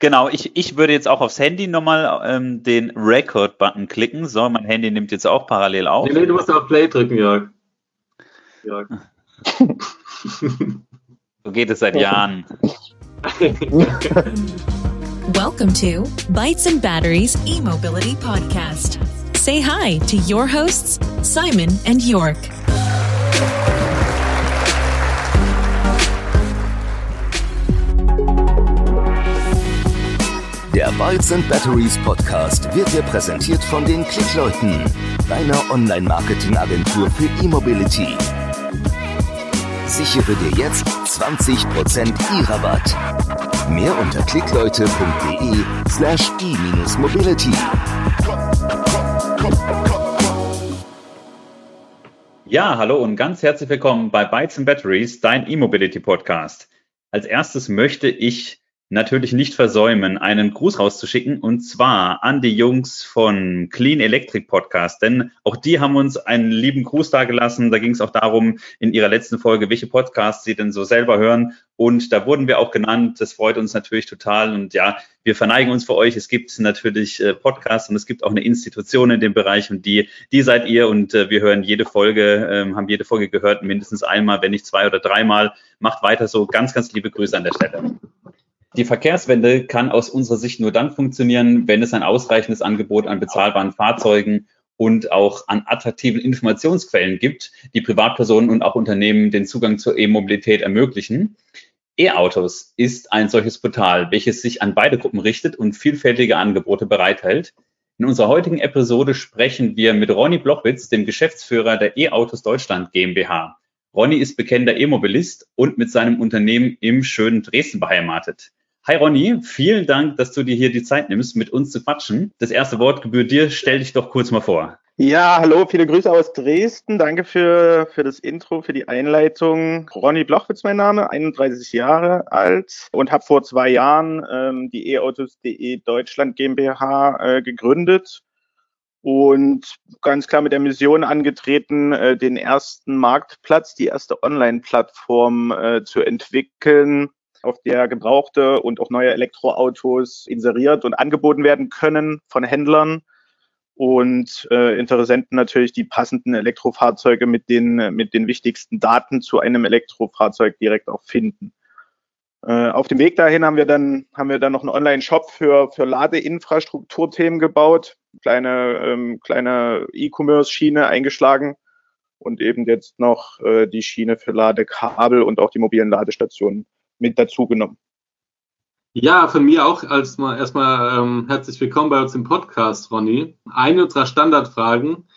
Genau, ich, ich würde jetzt auch aufs Handy nochmal ähm, den Record-Button klicken. So, mein Handy nimmt jetzt auch parallel auf. Nee, nee, du musst auf Play drücken, Jörg. Jörg. so geht es seit Jahren. Welcome to Bytes and Batteries e-mobility podcast. Say hi to your hosts, Simon and York. Der Bytes and Batteries Podcast wird dir präsentiert von den Klickleuten, deiner Online-Marketing-Agentur für E-Mobility. Sichere dir jetzt 20% E-Rabatt. Mehr unter klickleute.de slash e-mobility. Ja, hallo und ganz herzlich willkommen bei Bytes and Batteries, dein E-Mobility Podcast. Als erstes möchte ich natürlich nicht versäumen, einen Gruß rauszuschicken und zwar an die Jungs von Clean Electric Podcast, denn auch die haben uns einen lieben Gruß dagelassen. Da ging es auch darum in ihrer letzten Folge, welche Podcasts sie denn so selber hören und da wurden wir auch genannt. Das freut uns natürlich total und ja, wir verneigen uns für euch. Es gibt natürlich äh, Podcasts und es gibt auch eine Institution in dem Bereich und die, die seid ihr und äh, wir hören jede Folge, ähm, haben jede Folge gehört, mindestens einmal, wenn nicht zwei oder dreimal. Macht weiter so. Ganz, ganz liebe Grüße an der Stelle. Die Verkehrswende kann aus unserer Sicht nur dann funktionieren, wenn es ein ausreichendes Angebot an bezahlbaren Fahrzeugen und auch an attraktiven Informationsquellen gibt, die Privatpersonen und auch Unternehmen den Zugang zur E-Mobilität ermöglichen. E-Autos ist ein solches Portal, welches sich an beide Gruppen richtet und vielfältige Angebote bereithält. In unserer heutigen Episode sprechen wir mit Ronny Blochwitz, dem Geschäftsführer der E-Autos Deutschland GmbH. Ronny ist bekennender E-Mobilist und mit seinem Unternehmen im schönen Dresden beheimatet. Hi Ronny, vielen Dank, dass du dir hier die Zeit nimmst, mit uns zu quatschen. Das erste Wort gebührt dir. Stell dich doch kurz mal vor. Ja, hallo, viele Grüße aus Dresden. Danke für, für das Intro, für die Einleitung. Ronny Blochwitz mein Name, 31 Jahre alt und habe vor zwei Jahren ähm, die e-autos.de Deutschland GmbH äh, gegründet und ganz klar mit der Mission angetreten, äh, den ersten Marktplatz, die erste Online-Plattform äh, zu entwickeln, auf der gebrauchte und auch neue Elektroautos inseriert und angeboten werden können von Händlern und äh, Interessenten natürlich die passenden Elektrofahrzeuge mit den, mit den wichtigsten Daten zu einem Elektrofahrzeug direkt auch finden. Äh, auf dem Weg dahin haben wir dann, haben wir dann noch einen Online-Shop für, für Ladeinfrastrukturthemen gebaut, kleine, ähm, kleine E-Commerce-Schiene eingeschlagen und eben jetzt noch äh, die Schiene für Ladekabel und auch die mobilen Ladestationen mit dazu genommen. Ja, von mir auch als mal erstmal ähm, herzlich willkommen bei uns im Podcast, Ronny. Eine unserer Standardfragen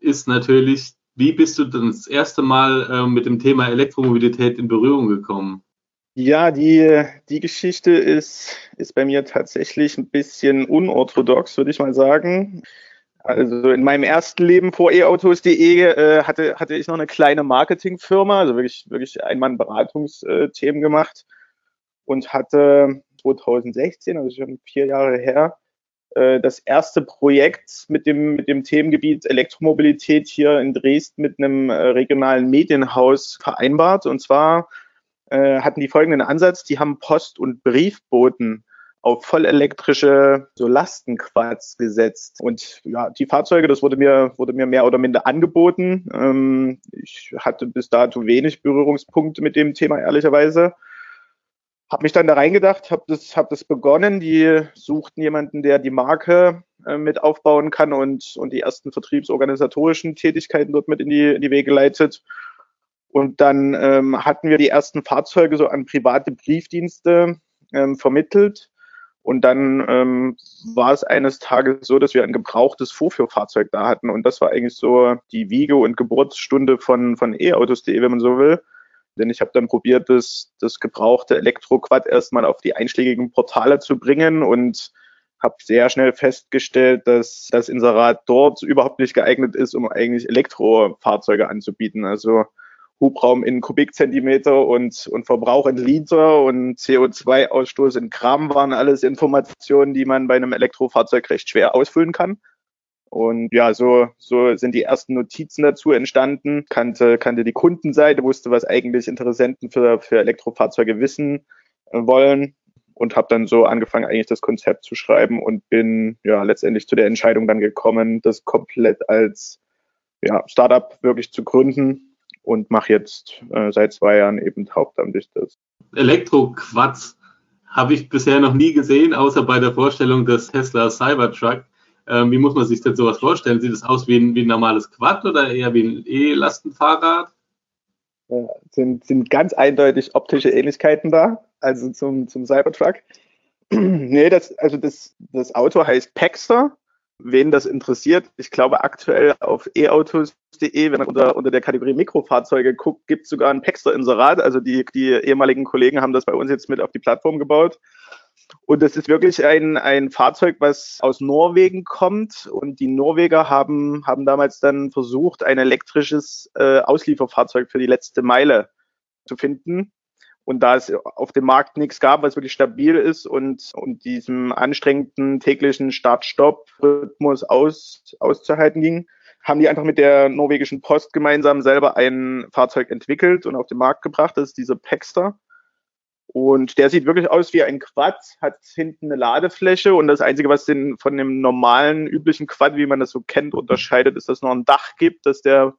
ist natürlich, wie bist du denn das erste Mal äh, mit dem Thema Elektromobilität in Berührung gekommen? Ja, die, die Geschichte ist, ist bei mir tatsächlich ein bisschen unorthodox, würde ich mal sagen. Also in meinem ersten Leben vor eautos.de äh, hatte, hatte ich noch eine kleine Marketingfirma, also wirklich, wirklich Einmann-Beratungsthemen gemacht und hatte 2016, also schon vier Jahre her, äh, das erste Projekt mit dem, mit dem Themengebiet Elektromobilität hier in Dresden mit einem äh, regionalen Medienhaus vereinbart. Und zwar äh, hatten die folgenden Ansatz, die haben Post- und Briefboten auf vollelektrische so Lastenquads gesetzt. Und ja, die Fahrzeuge, das wurde mir, wurde mir mehr oder minder angeboten. Ähm, ich hatte bis dato wenig Berührungspunkte mit dem Thema, ehrlicherweise. Hab mich dann da reingedacht, habe das, hab das begonnen. Die suchten jemanden, der die Marke äh, mit aufbauen kann und, und die ersten vertriebsorganisatorischen Tätigkeiten dort mit in die, in die Wege leitet. Und dann ähm, hatten wir die ersten Fahrzeuge so an private Briefdienste ähm, vermittelt und dann ähm, war es eines Tages so, dass wir ein gebrauchtes Vorführfahrzeug da hatten. Und das war eigentlich so die Wiege und Geburtsstunde von, von e-autos.de, wenn man so will. Denn ich habe dann probiert, das, das gebrauchte Elektroquad erstmal auf die einschlägigen Portale zu bringen und habe sehr schnell festgestellt, dass das Inserat dort überhaupt nicht geeignet ist, um eigentlich Elektrofahrzeuge anzubieten. Also Hubraum in Kubikzentimeter und, und Verbrauch in Liter und CO2-Ausstoß in Gramm waren alles Informationen, die man bei einem Elektrofahrzeug recht schwer ausfüllen kann. Und ja, so, so sind die ersten Notizen dazu entstanden, kannte, kannte die Kundenseite, wusste, was eigentlich Interessenten für, für Elektrofahrzeuge wissen äh, wollen und habe dann so angefangen, eigentlich das Konzept zu schreiben und bin ja letztendlich zu der Entscheidung dann gekommen, das komplett als ja, Startup wirklich zu gründen und mache jetzt äh, seit zwei Jahren eben hauptamtlich das. Elektroquatsch habe ich bisher noch nie gesehen, außer bei der Vorstellung des Tesla Cybertruck. Ähm, wie muss man sich denn sowas vorstellen? Sieht es aus wie ein, wie ein normales Quad oder eher wie ein E-Lastenfahrrad? Ja, sind, sind ganz eindeutig optische Ähnlichkeiten da also zum, zum Cybertruck. nee, das, also das, das Auto heißt Paxter. Wen das interessiert, ich glaube aktuell auf e-autos.de, wenn man unter, unter der Kategorie Mikrofahrzeuge guckt, gibt es sogar ein Paxter-Inserat. Also die, die ehemaligen Kollegen haben das bei uns jetzt mit auf die Plattform gebaut. Und das ist wirklich ein, ein Fahrzeug, was aus Norwegen kommt. Und die Norweger haben, haben damals dann versucht, ein elektrisches äh, Auslieferfahrzeug für die letzte Meile zu finden. Und da es auf dem Markt nichts gab, was wirklich stabil ist und, und diesem anstrengenden täglichen Start-Stopp-Rhythmus aus, auszuhalten ging, haben die einfach mit der norwegischen Post gemeinsam selber ein Fahrzeug entwickelt und auf den Markt gebracht. Das ist dieser Paxter. Und der sieht wirklich aus wie ein Quad, hat hinten eine Ladefläche und das Einzige, was den von dem normalen, üblichen Quad, wie man das so kennt, unterscheidet, ist, dass es noch ein Dach gibt, dass der,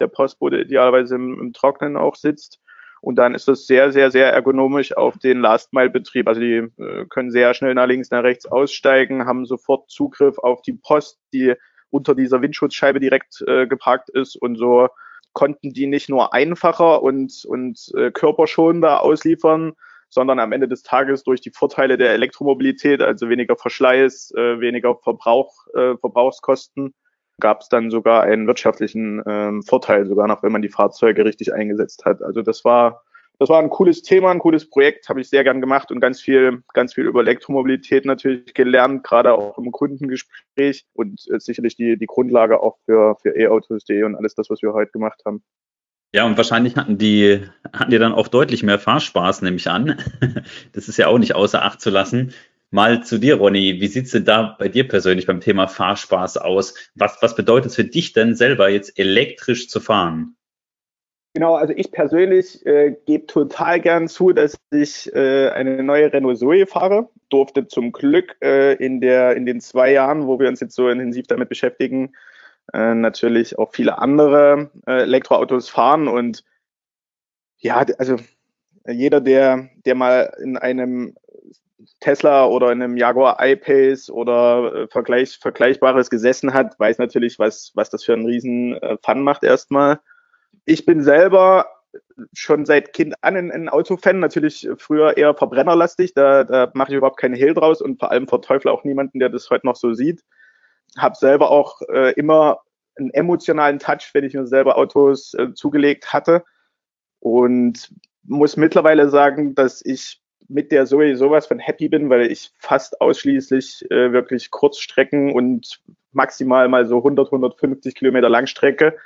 der Postbote idealerweise im, im Trocknen auch sitzt. Und dann ist das sehr, sehr, sehr ergonomisch auf den Last-Mile-Betrieb. Also die äh, können sehr schnell nach links, nach rechts aussteigen, haben sofort Zugriff auf die Post, die unter dieser Windschutzscheibe direkt äh, geparkt ist. Und so konnten die nicht nur einfacher und, und äh, körperschonender ausliefern, sondern am Ende des Tages durch die Vorteile der Elektromobilität, also weniger Verschleiß, äh, weniger Verbrauch, äh, Verbrauchskosten, gab es dann sogar einen wirtschaftlichen ähm, Vorteil, sogar noch, wenn man die Fahrzeuge richtig eingesetzt hat. Also das war das war ein cooles Thema, ein cooles Projekt, habe ich sehr gern gemacht und ganz viel, ganz viel über Elektromobilität natürlich gelernt, gerade auch im Kundengespräch und äh, sicherlich die, die Grundlage auch für, für e-autos.de und alles das, was wir heute gemacht haben. Ja, und wahrscheinlich hatten die, hatten die dann auch deutlich mehr Fahrspaß, nehme ich an. Das ist ja auch nicht außer Acht zu lassen. Mal zu dir, Ronny. Wie sieht's denn da bei dir persönlich beim Thema Fahrspaß aus? Was, was bedeutet es für dich denn selber jetzt elektrisch zu fahren? Genau, also ich persönlich äh, gebe total gern zu, dass ich äh, eine neue Renault Zoe fahre. Durfte zum Glück äh, in, der, in den zwei Jahren, wo wir uns jetzt so intensiv damit beschäftigen, äh, natürlich auch viele andere äh, Elektroautos fahren. Und ja, also jeder, der, der mal in einem Tesla oder in einem Jaguar I-Pace oder äh, Vergleich, Vergleichbares gesessen hat, weiß natürlich, was, was das für einen riesen äh, Fun macht erstmal. Ich bin selber schon seit Kind an ein, ein Autofan, natürlich früher eher verbrennerlastig, da, da mache ich überhaupt keine Hehl draus und vor allem verteufle auch niemanden, der das heute noch so sieht. Habe selber auch äh, immer einen emotionalen Touch, wenn ich mir selber Autos äh, zugelegt hatte und muss mittlerweile sagen, dass ich mit der Zoe sowas von happy bin, weil ich fast ausschließlich äh, wirklich Kurzstrecken und maximal mal so 100, 150 Kilometer Langstrecke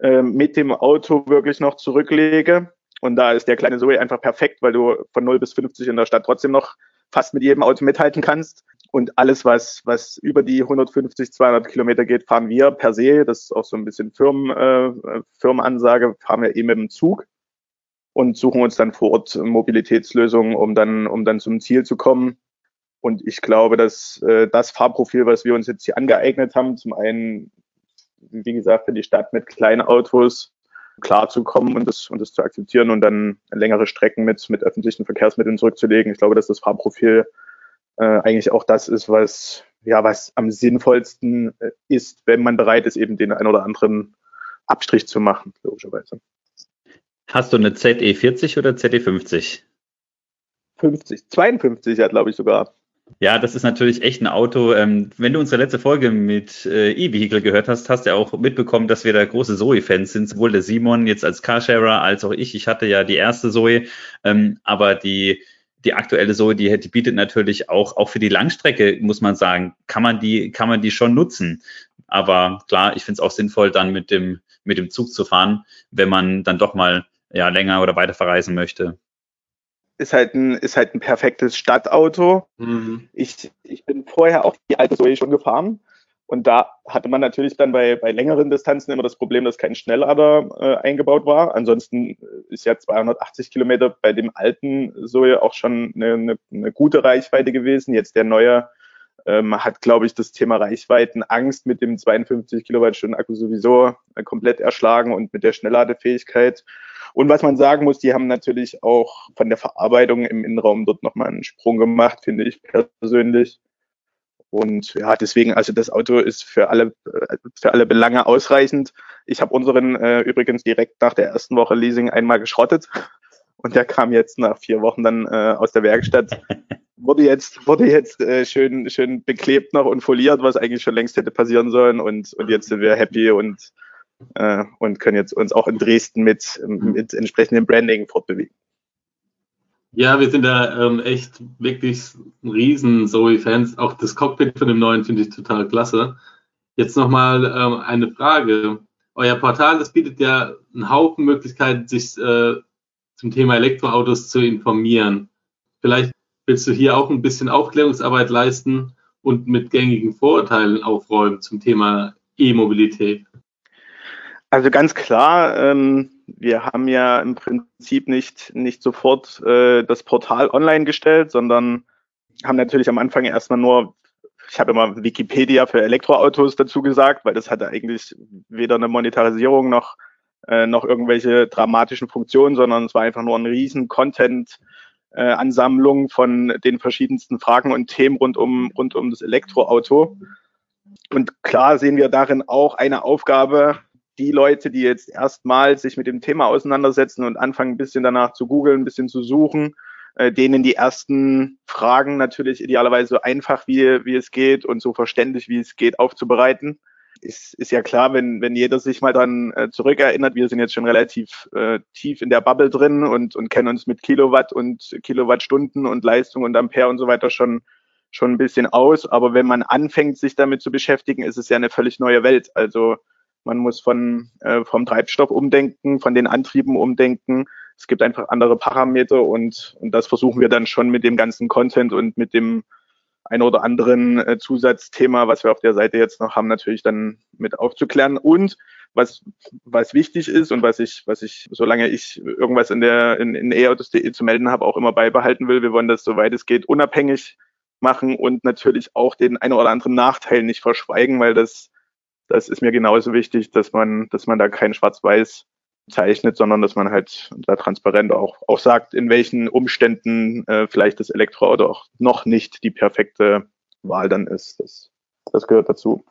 äh, mit dem Auto wirklich noch zurücklege. Und da ist der kleine Zoe einfach perfekt, weil du von 0 bis 50 in der Stadt trotzdem noch fast mit jedem Auto mithalten kannst. Und alles, was, was über die 150, 200 Kilometer geht, fahren wir per se. Das ist auch so ein bisschen Firmen, äh, Firmenansage, fahren wir eben mit dem Zug und suchen uns dann vor Ort Mobilitätslösungen, um dann, um dann zum Ziel zu kommen. Und ich glaube, dass äh, das Fahrprofil, was wir uns jetzt hier angeeignet haben, zum einen, wie gesagt, für die Stadt mit kleinen Autos klarzukommen und das, und das zu akzeptieren und dann längere Strecken mit, mit öffentlichen Verkehrsmitteln zurückzulegen. Ich glaube, dass das Fahrprofil äh, eigentlich auch das ist, was, ja, was am sinnvollsten äh, ist, wenn man bereit ist, eben den ein oder anderen Abstrich zu machen, logischerweise. Hast du eine ZE40 oder ZE50? 50, 52 ja, glaube ich sogar. Ja, das ist natürlich echt ein Auto. Ähm, wenn du unsere letzte Folge mit äh, E-Vehicle gehört hast, hast du ja auch mitbekommen, dass wir da große Zoe-Fans sind. Sowohl der Simon jetzt als Carsharer als auch ich. Ich hatte ja die erste Zoe, ähm, aber die die aktuelle Zoe, die, die bietet natürlich auch auch für die Langstrecke, muss man sagen, kann man die kann man die schon nutzen. Aber klar, ich finde es auch sinnvoll, dann mit dem mit dem Zug zu fahren, wenn man dann doch mal ja, länger oder weiter verreisen möchte. Ist halt ein, ist halt ein perfektes Stadtauto. Mhm. Ich, ich bin vorher auch die alte Zoe schon gefahren Und da hatte man natürlich dann bei, bei längeren Distanzen immer das Problem, dass kein Schnelllader äh, eingebaut war. Ansonsten ist ja 280 Kilometer bei dem alten Zoe auch schon eine, eine, eine gute Reichweite gewesen. Jetzt der neue ähm, hat, glaube ich, das Thema Reichweitenangst mit dem 52 Kilowattstunden Akku sowieso äh, komplett erschlagen und mit der Schnellladefähigkeit. Und was man sagen muss, die haben natürlich auch von der Verarbeitung im Innenraum dort nochmal einen Sprung gemacht, finde ich persönlich. Und ja, deswegen, also das Auto ist für alle, äh, für alle Belange ausreichend. Ich habe unseren äh, übrigens direkt nach der ersten Woche Leasing einmal geschrottet. Und der kam jetzt nach vier Wochen dann äh, aus der Werkstatt. Wurde jetzt, wurde jetzt äh, schön, schön beklebt noch und foliert, was eigentlich schon längst hätte passieren sollen. Und, und jetzt sind wir happy und, äh, und können jetzt uns auch in Dresden mit, mit entsprechendem Branding fortbewegen. Ja, wir sind da ähm, echt wirklich riesen Zoe-Fans. Auch das Cockpit von dem neuen finde ich total klasse. Jetzt nochmal ähm, eine Frage. Euer Portal, das bietet ja einen Haufen Möglichkeiten, sich äh, zum Thema Elektroautos zu informieren. Vielleicht willst du hier auch ein bisschen Aufklärungsarbeit leisten und mit gängigen Vorurteilen aufräumen zum Thema E-Mobilität. Also ganz klar, ähm, wir haben ja im Prinzip nicht, nicht sofort äh, das Portal online gestellt, sondern haben natürlich am Anfang erstmal nur, ich habe immer Wikipedia für Elektroautos dazu gesagt, weil das hatte eigentlich weder eine Monetarisierung noch, äh, noch irgendwelche dramatischen Funktionen, sondern es war einfach nur ein riesen Content. Äh, Ansammlung von den verschiedensten Fragen und Themen rund um, rund um das Elektroauto. Und klar sehen wir darin auch eine Aufgabe, die Leute, die jetzt erstmals sich mit dem Thema auseinandersetzen und anfangen, ein bisschen danach zu googeln, ein bisschen zu suchen, äh, denen die ersten Fragen natürlich idealerweise so einfach wie, wie es geht und so verständlich wie es geht aufzubereiten. Ist, ist ja klar, wenn, wenn jeder sich mal dann äh, zurückerinnert, wir sind jetzt schon relativ äh, tief in der Bubble drin und, und kennen uns mit Kilowatt und Kilowattstunden und Leistung und Ampere und so weiter schon, schon ein bisschen aus. Aber wenn man anfängt, sich damit zu beschäftigen, ist es ja eine völlig neue Welt. Also man muss von, äh, vom Treibstoff umdenken, von den Antrieben umdenken. Es gibt einfach andere Parameter und, und das versuchen wir dann schon mit dem ganzen Content und mit dem ein oder anderen äh, Zusatzthema, was wir auf der Seite jetzt noch haben, natürlich dann mit aufzuklären. Und was, was wichtig ist und was ich, was ich, solange ich irgendwas in der in, in e-autos.de zu melden habe, auch immer beibehalten will, wir wollen das, soweit es geht, unabhängig machen und natürlich auch den ein oder anderen Nachteil nicht verschweigen, weil das das ist mir genauso wichtig, dass man, dass man da kein Schwarz-Weiß zeichnet, sondern dass man halt da transparent auch, auch sagt, in welchen Umständen äh, vielleicht das Elektroauto auch noch nicht die perfekte Wahl dann ist. Das, das gehört dazu.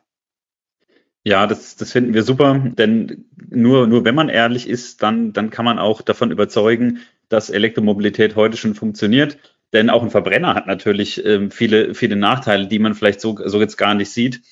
Ja, das, das finden wir super, denn nur, nur wenn man ehrlich ist, dann, dann kann man auch davon überzeugen, dass Elektromobilität heute schon funktioniert. Denn auch ein Verbrenner hat natürlich ähm, viele, viele Nachteile, die man vielleicht so, so jetzt gar nicht sieht.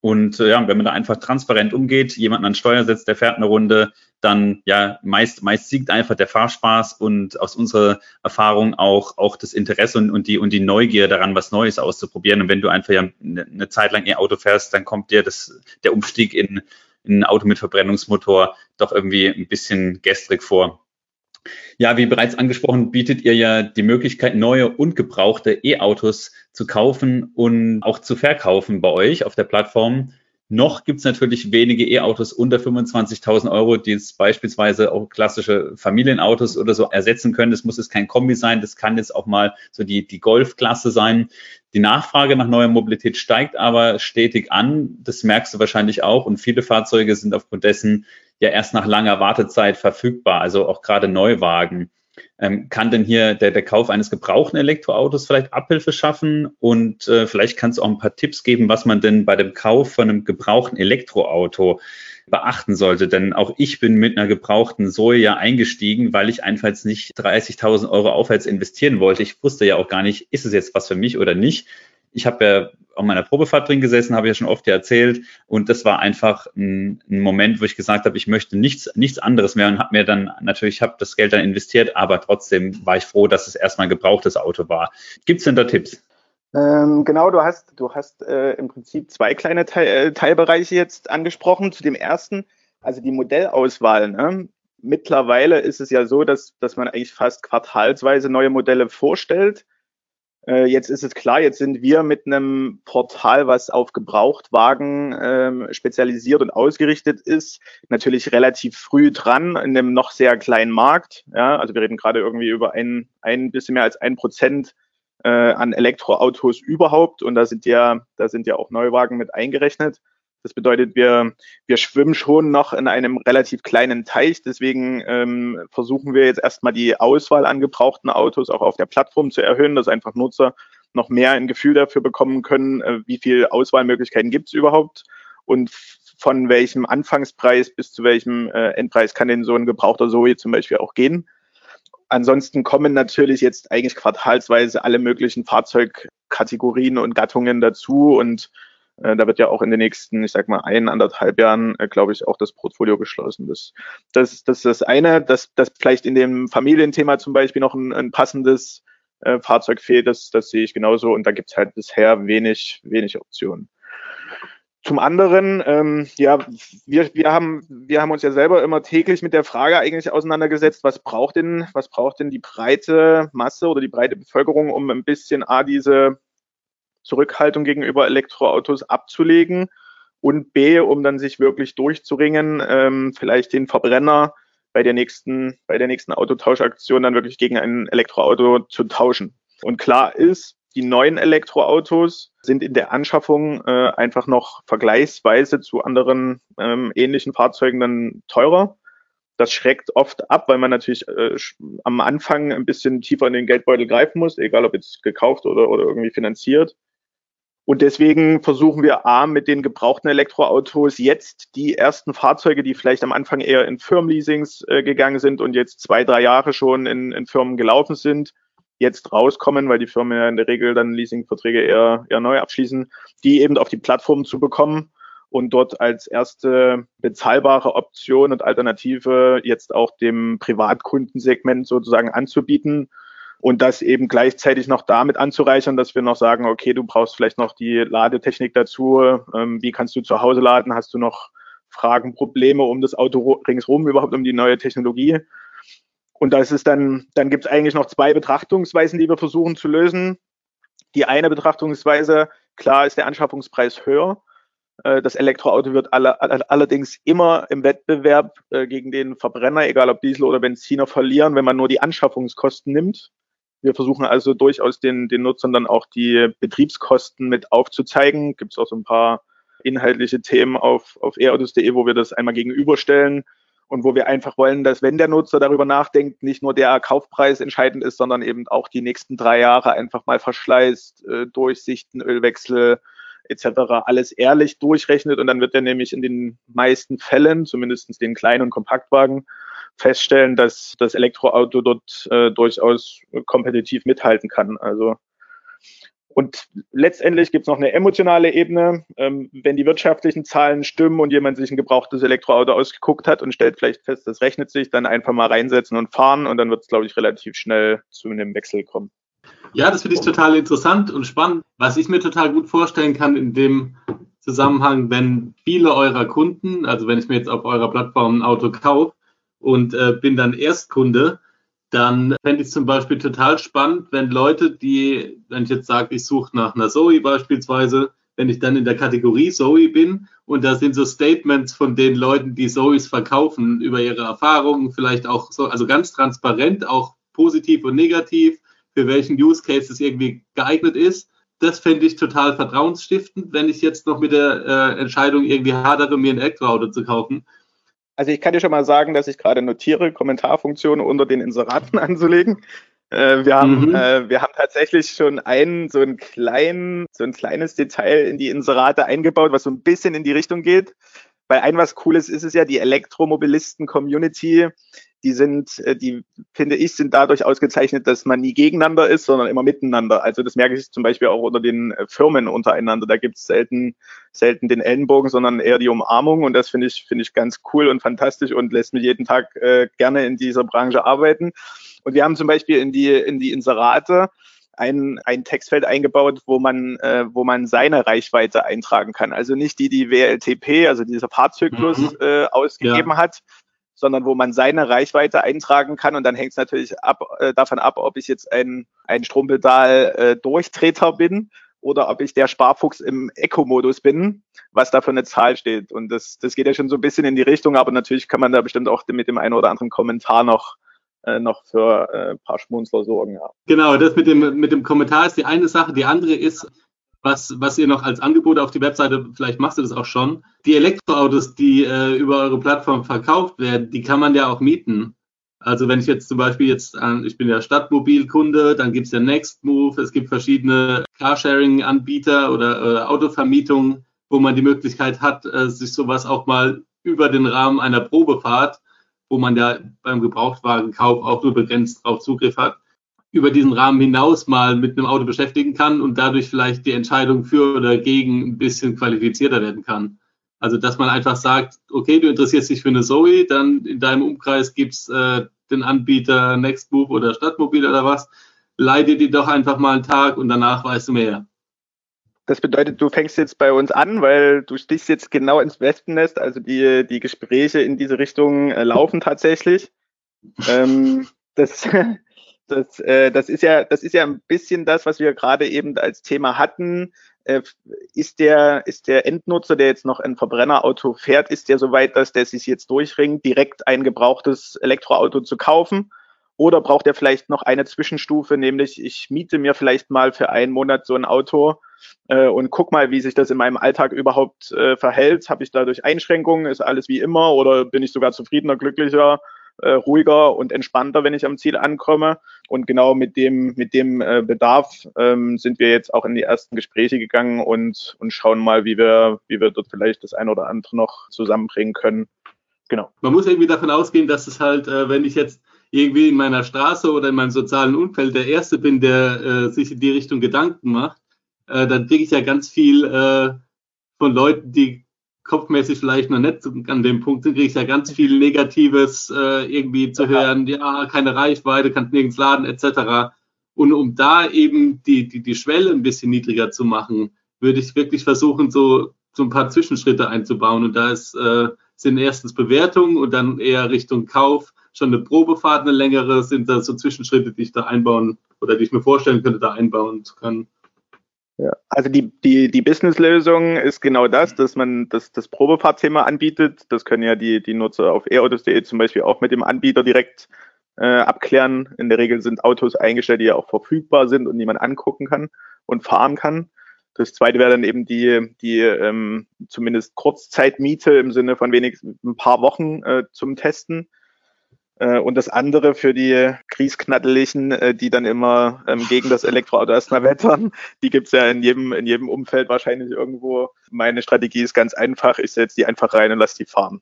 Und äh, ja, wenn man da einfach transparent umgeht, jemanden an Steuer setzt, der fährt eine Runde, dann ja, meist, meist siegt einfach der Fahrspaß und aus unserer Erfahrung auch, auch das Interesse und, und, die, und die Neugier daran, was Neues auszuprobieren. Und wenn du einfach ja eine, eine Zeit lang ihr Auto fährst, dann kommt dir das, der Umstieg in, in ein Auto mit Verbrennungsmotor doch irgendwie ein bisschen gestrig vor. Ja, wie bereits angesprochen, bietet ihr ja die Möglichkeit, neue und gebrauchte E-Autos zu kaufen und auch zu verkaufen bei euch auf der Plattform. Noch gibt es natürlich wenige E-Autos unter 25.000 Euro, die jetzt beispielsweise auch klassische Familienautos oder so ersetzen können. Das muss jetzt kein Kombi sein, das kann jetzt auch mal so die, die Golfklasse sein. Die Nachfrage nach neuer Mobilität steigt aber stetig an. Das merkst du wahrscheinlich auch. Und viele Fahrzeuge sind aufgrund dessen ja erst nach langer Wartezeit verfügbar, also auch gerade Neuwagen. Ähm, kann denn hier der, der Kauf eines gebrauchten Elektroautos vielleicht Abhilfe schaffen? Und äh, vielleicht kannst du auch ein paar Tipps geben, was man denn bei dem Kauf von einem gebrauchten Elektroauto beachten sollte. Denn auch ich bin mit einer gebrauchten Soja eingestiegen, weil ich einfach jetzt nicht 30.000 Euro aufwärts investieren wollte. Ich wusste ja auch gar nicht, ist es jetzt was für mich oder nicht. Ich habe ja auf meiner Probefahrt drin gesessen, habe ich ja schon oft erzählt. Und das war einfach ein, ein, Moment, wo ich gesagt habe, ich möchte nichts, nichts anderes mehr und habe mir dann natürlich, habe das Geld dann investiert, aber trotzdem war ich froh, dass es erstmal ein gebrauchtes Auto war. Gibt es denn da Tipps? Ähm, genau, du hast, du hast äh, im Prinzip zwei kleine Teil, äh, Teilbereiche jetzt angesprochen. Zu dem ersten, also die Modellauswahl. Ne? Mittlerweile ist es ja so, dass, dass man eigentlich fast quartalsweise neue Modelle vorstellt Äh, jetzt ist es klar, jetzt sind wir mit einem Portal, was auf Gebrauchtwagen ähm, spezialisiert und ausgerichtet ist, natürlich relativ früh dran in einem noch sehr kleinen Markt. Ja, also wir reden gerade irgendwie über ein, ein bisschen mehr als ein Prozent äh, an Elektroautos überhaupt und da sind ja, da sind ja auch Neuwagen mit eingerechnet. Das bedeutet, wir, wir schwimmen schon noch in einem relativ kleinen Teich. Deswegen ähm, versuchen wir jetzt erstmal die Auswahl an gebrauchten Autos auch auf der Plattform zu erhöhen, dass einfach Nutzer noch mehr ein Gefühl dafür bekommen können, äh, wie viel Auswahlmöglichkeiten gibt es überhaupt und von welchem Anfangspreis bis zu welchem äh, Endpreis kann denn so ein gebrauchter Zoe zum Beispiel auch gehen. Ansonsten kommen natürlich jetzt eigentlich quartalsweise alle möglichen Fahrzeugkategorien und Gattungen dazu und da wird ja auch in den nächsten, ich sag mal, ein, anderthalb Jahren, äh, glaube ich, auch das Portfolio geschlossen. Das, das, das ist das eine, dass, dass vielleicht in dem Familienthema zum Beispiel noch ein, ein passendes äh, Fahrzeug fehlt, das, das sehe ich genauso. Und da gibt es halt bisher wenig, wenig Optionen. Zum anderen, ähm, ja, wir, wir, haben, wir haben uns ja selber immer täglich mit der Frage eigentlich auseinandergesetzt, was braucht denn, was braucht denn die breite Masse oder die breite Bevölkerung, um ein bisschen A, diese Zurückhaltung gegenüber Elektroautos abzulegen und B, um dann sich wirklich durchzuringen, ähm, vielleicht den Verbrenner bei der nächsten, bei der nächsten Autotauschaktion dann wirklich gegen ein Elektroauto zu tauschen. Und klar ist, die neuen Elektroautos sind in der Anschaffung äh, einfach noch vergleichsweise zu anderen ähm, ähnlichen Fahrzeugen dann teurer. Das schreckt oft ab, weil man natürlich äh, am Anfang ein bisschen tiefer in den Geldbeutel greifen muss, egal ob jetzt gekauft oder, oder irgendwie finanziert. Und deswegen versuchen wir A, mit den gebrauchten Elektroautos jetzt die ersten Fahrzeuge, die vielleicht am Anfang eher in Firmenleasings äh, gegangen sind und jetzt zwei, drei Jahre schon in, in Firmen gelaufen sind, jetzt rauskommen, weil die Firmen ja in der Regel dann Leasingverträge eher, eher neu abschließen, die eben auf die Plattform zu bekommen und dort als erste bezahlbare Option und Alternative jetzt auch dem Privatkundensegment sozusagen anzubieten und das eben gleichzeitig noch damit anzureichern, dass wir noch sagen, okay, du brauchst vielleicht noch die Ladetechnik dazu, ähm, wie kannst du zu Hause laden, hast du noch Fragen, Probleme um das Auto ringsherum, überhaupt um die neue Technologie. Und das ist dann, dann gibt es eigentlich noch zwei Betrachtungsweisen, die wir versuchen zu lösen. Die eine Betrachtungsweise, klar ist der Anschaffungspreis höher. Äh, das Elektroauto wird alle, allerdings immer im Wettbewerb äh, gegen den Verbrenner, egal ob Diesel oder Benziner, verlieren, wenn man nur die Anschaffungskosten nimmt. Wir versuchen also durchaus den, den Nutzern dann auch die Betriebskosten mit aufzuzeigen. Gibt es auch so ein paar inhaltliche Themen auf, auf eautos.de, wo wir das einmal gegenüberstellen und wo wir einfach wollen, dass wenn der Nutzer darüber nachdenkt, nicht nur der Kaufpreis entscheidend ist, sondern eben auch die nächsten drei Jahre einfach mal Verschleiß, äh, Durchsichten, Ölwechsel etc. alles ehrlich durchrechnet und dann wird er nämlich in den meisten Fällen, zumindest den kleinen und Kompaktwagen, feststellen, dass das Elektroauto dort äh, durchaus kompetitiv mithalten kann. Also und letztendlich gibt es noch eine emotionale Ebene. Ähm, wenn die wirtschaftlichen Zahlen stimmen und jemand sich ein gebrauchtes Elektroauto ausgeguckt hat und stellt vielleicht fest, das rechnet sich, dann einfach mal reinsetzen und fahren und dann wird es, glaube ich, relativ schnell zu einem Wechsel kommen. Ja, das finde ich total interessant und spannend. Was ich mir total gut vorstellen kann in dem Zusammenhang, wenn viele eurer Kunden, also wenn ich mir jetzt auf eurer Plattform ein Auto kaufe, und äh, bin dann Erstkunde, dann fände ich zum Beispiel total spannend, wenn Leute, die, wenn ich jetzt sage, ich suche nach einer Zoe beispielsweise, wenn ich dann in der Kategorie Zoe bin und da sind so Statements von den Leuten, die Zoes verkaufen, über ihre Erfahrungen, vielleicht auch so, also ganz transparent, auch positiv und negativ, für welchen Use Case es irgendwie geeignet ist. Das fände ich total vertrauensstiftend, wenn ich jetzt noch mit der äh, Entscheidung irgendwie hadere, mir ein Elektroauto zu kaufen also ich kann dir schon mal sagen, dass ich gerade notiere, Kommentarfunktionen unter den Inseraten anzulegen. Äh, wir, haben, mhm. äh, wir haben tatsächlich schon einen, so ein kleinen, so ein kleines Detail in die Inserate eingebaut, was so ein bisschen in die Richtung geht. Weil ein was Cooles ist es ja, die Elektromobilisten-Community die sind, äh, die finde ich, sind dadurch ausgezeichnet, dass man nie gegeneinander ist, sondern immer miteinander. Also das merke ich zum Beispiel auch unter den äh, Firmen untereinander. Da gibt es selten, selten den Ellenbogen, sondern eher die Umarmung. Und das finde ich, finde ich ganz cool und fantastisch und lässt mich jeden Tag äh, gerne in dieser Branche arbeiten. Und wir haben zum Beispiel in die, in die Inserate ein, ein Textfeld eingebaut, wo man, äh, wo man seine Reichweite eintragen kann. Also nicht die, die WLTP, also dieser Fahrzyklus, mhm. äh, ausgegeben ja. hat, sondern wo man seine Reichweite eintragen kann und dann hängt es natürlich ab, äh, davon ab, ob ich jetzt ein, ein Strompedal-Durchtreter äh, bin oder ob ich der Sparfuchs im Eco-Modus bin, was da für eine Zahl steht. Und das, das geht ja schon so ein bisschen in die Richtung, aber natürlich kann man da bestimmt auch mit dem einen oder anderen Kommentar noch äh, noch für äh, ein paar Schmunzler sorgen. Ja. Genau, das mit dem, mit dem Kommentar ist die eine Sache. Die andere ist, was, was ihr noch als Angebot auf die Webseite, vielleicht machst du das auch schon, die Elektroautos, die äh, über eure Plattform verkauft werden, die kann man ja auch mieten. Also wenn ich jetzt zum Beispiel jetzt an, ich bin ja Stadtmobilkunde, dann gibt es ja Nextmove, es gibt verschiedene Carsharing-Anbieter oder, oder Autovermietungen, wo man die Möglichkeit hat, äh, sich sowas auch mal über den Rahmen einer Probefahrt, wo man ja beim Gebrauchtwagenkauf auch nur begrenzt darauf Zugriff hat, über diesen Rahmen hinaus mal mit einem Auto beschäftigen kann und dadurch vielleicht die Entscheidung für oder gegen ein bisschen qualifizierter werden kann. Also, dass man einfach sagt, okay, du interessierst dich für eine Zoe, dann in deinem Umkreis gibt's äh, den Anbieter Nextmove oder Stadtmobil oder was, leite dir doch einfach mal einen Tag und danach weißt du mehr. Das bedeutet, du fängst jetzt bei uns an, weil du stichst jetzt genau ins Wespennest. Also die, die Gespräche in diese Richtung äh, laufen tatsächlich. ähm, das, das, äh, das, ist ja, das ist ja ein bisschen das, was wir gerade eben als Thema hatten. Äh, ist, der, ist der Endnutzer, der jetzt noch ein Verbrennerauto fährt, ist der so weit, dass der sich jetzt durchringt, direkt ein gebrauchtes Elektroauto zu kaufen? Oder braucht er vielleicht noch eine Zwischenstufe, nämlich ich miete mir vielleicht mal für einen Monat so ein Auto äh, und guck mal, wie sich das in meinem Alltag überhaupt äh, verhält. Habe ich dadurch Einschränkungen? Ist alles wie immer oder bin ich sogar zufriedener, glücklicher? Äh, ruhiger und entspannter, wenn ich am Ziel ankomme. Und genau mit dem, mit dem äh, Bedarf ähm, sind wir jetzt auch in die ersten Gespräche gegangen und, und schauen mal, wie wir, wie wir dort vielleicht das eine oder andere noch zusammenbringen können. Genau. Man muss irgendwie davon ausgehen, dass es halt, äh, wenn ich jetzt irgendwie in meiner Straße oder in meinem sozialen Umfeld der Erste bin, der äh, sich in die Richtung Gedanken macht, äh, dann kriege ich ja ganz viel äh, von Leuten, die kopfmäßig vielleicht noch nicht an dem Punkt sind, kriege ich ja ganz viel Negatives äh, irgendwie zu hören, ja, keine Reichweite, kannst nirgends laden, etc. Und um da eben die, die, die Schwelle ein bisschen niedriger zu machen, würde ich wirklich versuchen, so, so ein paar Zwischenschritte einzubauen. Und da ist, äh, sind erstens Bewertungen und dann eher Richtung Kauf, schon eine Probefahrt, eine längere, sind da so Zwischenschritte, die ich da einbauen oder die ich mir vorstellen könnte, da einbauen zu können. Also die, die, die Business-Lösung ist genau das, dass man das, das Probefahrtthema anbietet. Das können ja die, die Nutzer auf eautos.de zum Beispiel auch mit dem Anbieter direkt äh, abklären. In der Regel sind Autos eingestellt, die ja auch verfügbar sind und die man angucken kann und fahren kann. Das zweite wäre dann eben die, die ähm, zumindest Kurzzeitmiete im Sinne von wenigstens ein paar Wochen äh, zum Testen. Äh, und das andere für die Kriesknatteligen, äh, die dann immer ähm, gegen das Elektroauto erstmal wettern, die gibt's ja in jedem, in jedem Umfeld wahrscheinlich irgendwo. Meine Strategie ist ganz einfach, ich setze die einfach rein und lasse die fahren.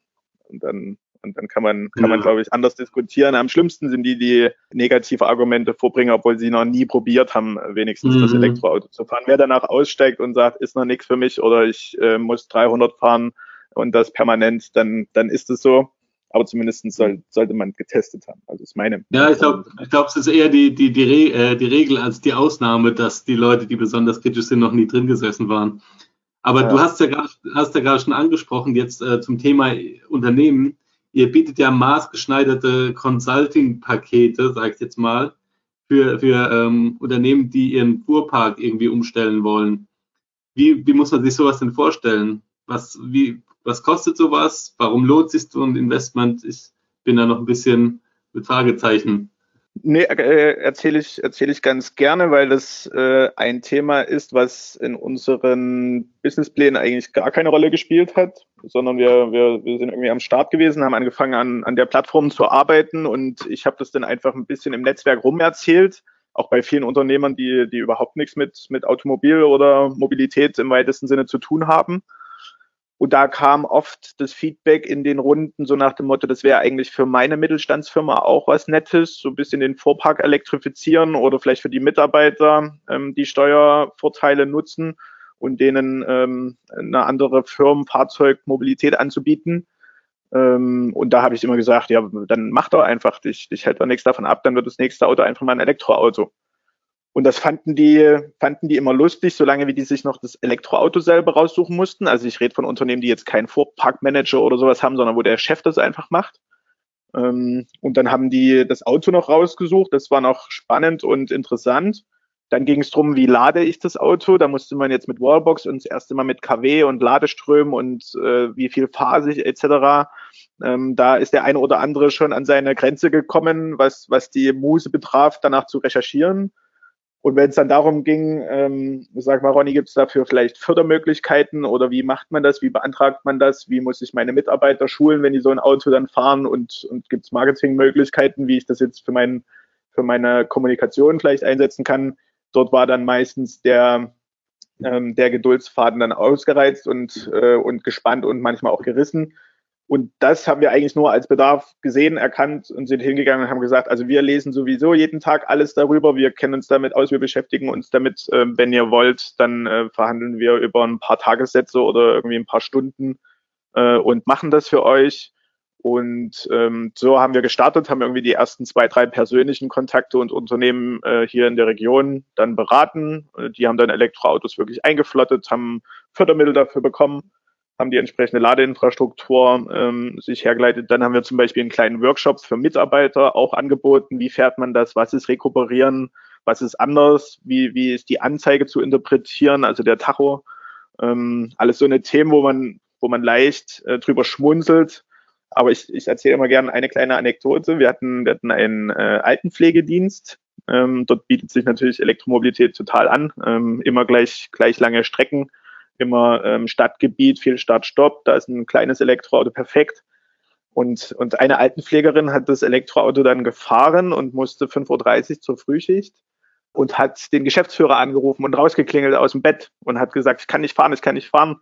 Und dann, und dann kann man, kann man, glaube ich, anders diskutieren. Am schlimmsten sind die, die negative Argumente vorbringen, obwohl sie noch nie probiert haben, wenigstens mhm. das Elektroauto zu fahren. Wer danach aussteigt und sagt, ist noch nichts für mich oder ich äh, muss 300 fahren und das permanent, dann, dann ist es so aber zumindest soll, sollte man getestet haben. Also ist meine. Ja, ich glaube, ich glaube, es ist eher die, die, die, Re äh, die Regel als die Ausnahme, dass die Leute, die besonders kritisch sind, noch nie drin gesessen waren. Aber ja. du hast ja gerade, hast ja gerade schon angesprochen, jetzt äh, zum Thema Unternehmen. Ihr bietet ja maßgeschneiderte Consulting-Pakete, sag ich jetzt mal, für, für ähm, Unternehmen, die ihren Fuhrpark irgendwie umstellen wollen. Wie, wie muss man sich sowas denn vorstellen? Was, wie, was kostet sowas? Warum lohnt sich so ein Investment? Ich bin da noch ein bisschen mit Fragezeichen. Nee, äh, erzähle ich, erzähl ich ganz gerne, weil das äh, ein Thema ist, was in unseren Businessplänen eigentlich gar keine Rolle gespielt hat, sondern wir, wir, wir sind irgendwie am Start gewesen, haben angefangen an, an der Plattform zu arbeiten und ich habe das dann einfach ein bisschen im Netzwerk rumerzählt, auch bei vielen Unternehmern, die, die überhaupt nichts mit, mit Automobil oder Mobilität im weitesten Sinne zu tun haben. Und da kam oft das Feedback in den Runden so nach dem Motto, das wäre eigentlich für meine Mittelstandsfirma auch was Nettes, so ein bisschen den Fuhrpark elektrifizieren oder vielleicht für die Mitarbeiter ähm, die Steuervorteile nutzen und denen ähm, eine andere Firmenfahrzeugmobilität anzubieten. Ähm, und da habe ich immer gesagt, ja, dann mach doch einfach, dich, dich hält doch nichts davon ab, dann wird das nächste Auto einfach mal ein Elektroauto. Und das fanden die, fanden die immer lustig, solange wie die sich noch das Elektroauto selber raussuchen mussten. Also ich rede von Unternehmen, die jetzt keinen Fuhrparkmanager oder sowas haben, sondern wo der Chef das einfach macht. Ähm, und dann haben die das Auto noch rausgesucht. Das war noch spannend und interessant. Dann ging es darum, wie lade ich das Auto. Da musste man jetzt mit Wallbox und das erste Mal mit KW und Ladeströmen und äh, wie viel phasig etc. Ähm, da ist der eine oder andere schon an seine Grenze gekommen, was, was die Muse betraf, danach zu recherchieren. Und wenn es dann darum ging, ähm, sag mal, Ronny, gibt es dafür vielleicht Fördermöglichkeiten oder wie macht man das, wie beantragt man das, wie muss ich meine Mitarbeiter schulen, wenn die so ein Auto dann fahren? Und, und gibt es Marketingmöglichkeiten, wie ich das jetzt für, mein, für meine Kommunikation vielleicht einsetzen kann, Dort war dann meistens der, ähm, der Geduldsfaden dann ausgereizt und, äh, und gespannt und manchmal auch gerissen. Und das haben wir eigentlich nur als Bedarf gesehen, erkannt und sind hingegangen und haben gesagt, also wir lesen sowieso jeden Tag alles darüber, wir kennen uns damit aus, wir beschäftigen uns damit. Äh, wenn ihr wollt, dann äh, verhandeln wir über ein paar Tagessätze oder irgendwie ein paar Stunden äh, und machen das für euch. Und ähm, so haben wir gestartet, haben irgendwie die ersten zwei, drei persönlichen Kontakte und Unternehmen äh, hier in der Region dann beraten. Die haben dann Elektroautos wirklich eingeflottet, haben Fördermittel dafür bekommen, haben die entsprechende Ladeinfrastruktur ähm, sich hergeleitet. Dann haben wir zum Beispiel einen kleinen Workshop für Mitarbeiter auch angeboten. Wie fährt man das? Was ist Rekuperieren? Was ist anders? Wie, wie ist die Anzeige zu interpretieren? Also der Tacho. Ähm, alles so eine Themen, wo man, wo man leicht äh, drüber schmunzelt aber ich, ich erzähle immer gerne eine kleine Anekdote. Wir hatten, wir hatten einen äh, Altenpflegedienst. Ähm, dort bietet sich natürlich Elektromobilität total an. Ähm, immer gleich, gleich lange Strecken, immer ähm, Stadtgebiet, viel Start-Stopp. Da ist ein kleines Elektroauto perfekt. Und, und eine Altenpflegerin hat das Elektroauto dann gefahren und musste 5.30 Uhr zur Frühschicht und hat den Geschäftsführer angerufen und rausgeklingelt aus dem Bett und hat gesagt, ich kann nicht fahren, ich kann nicht fahren.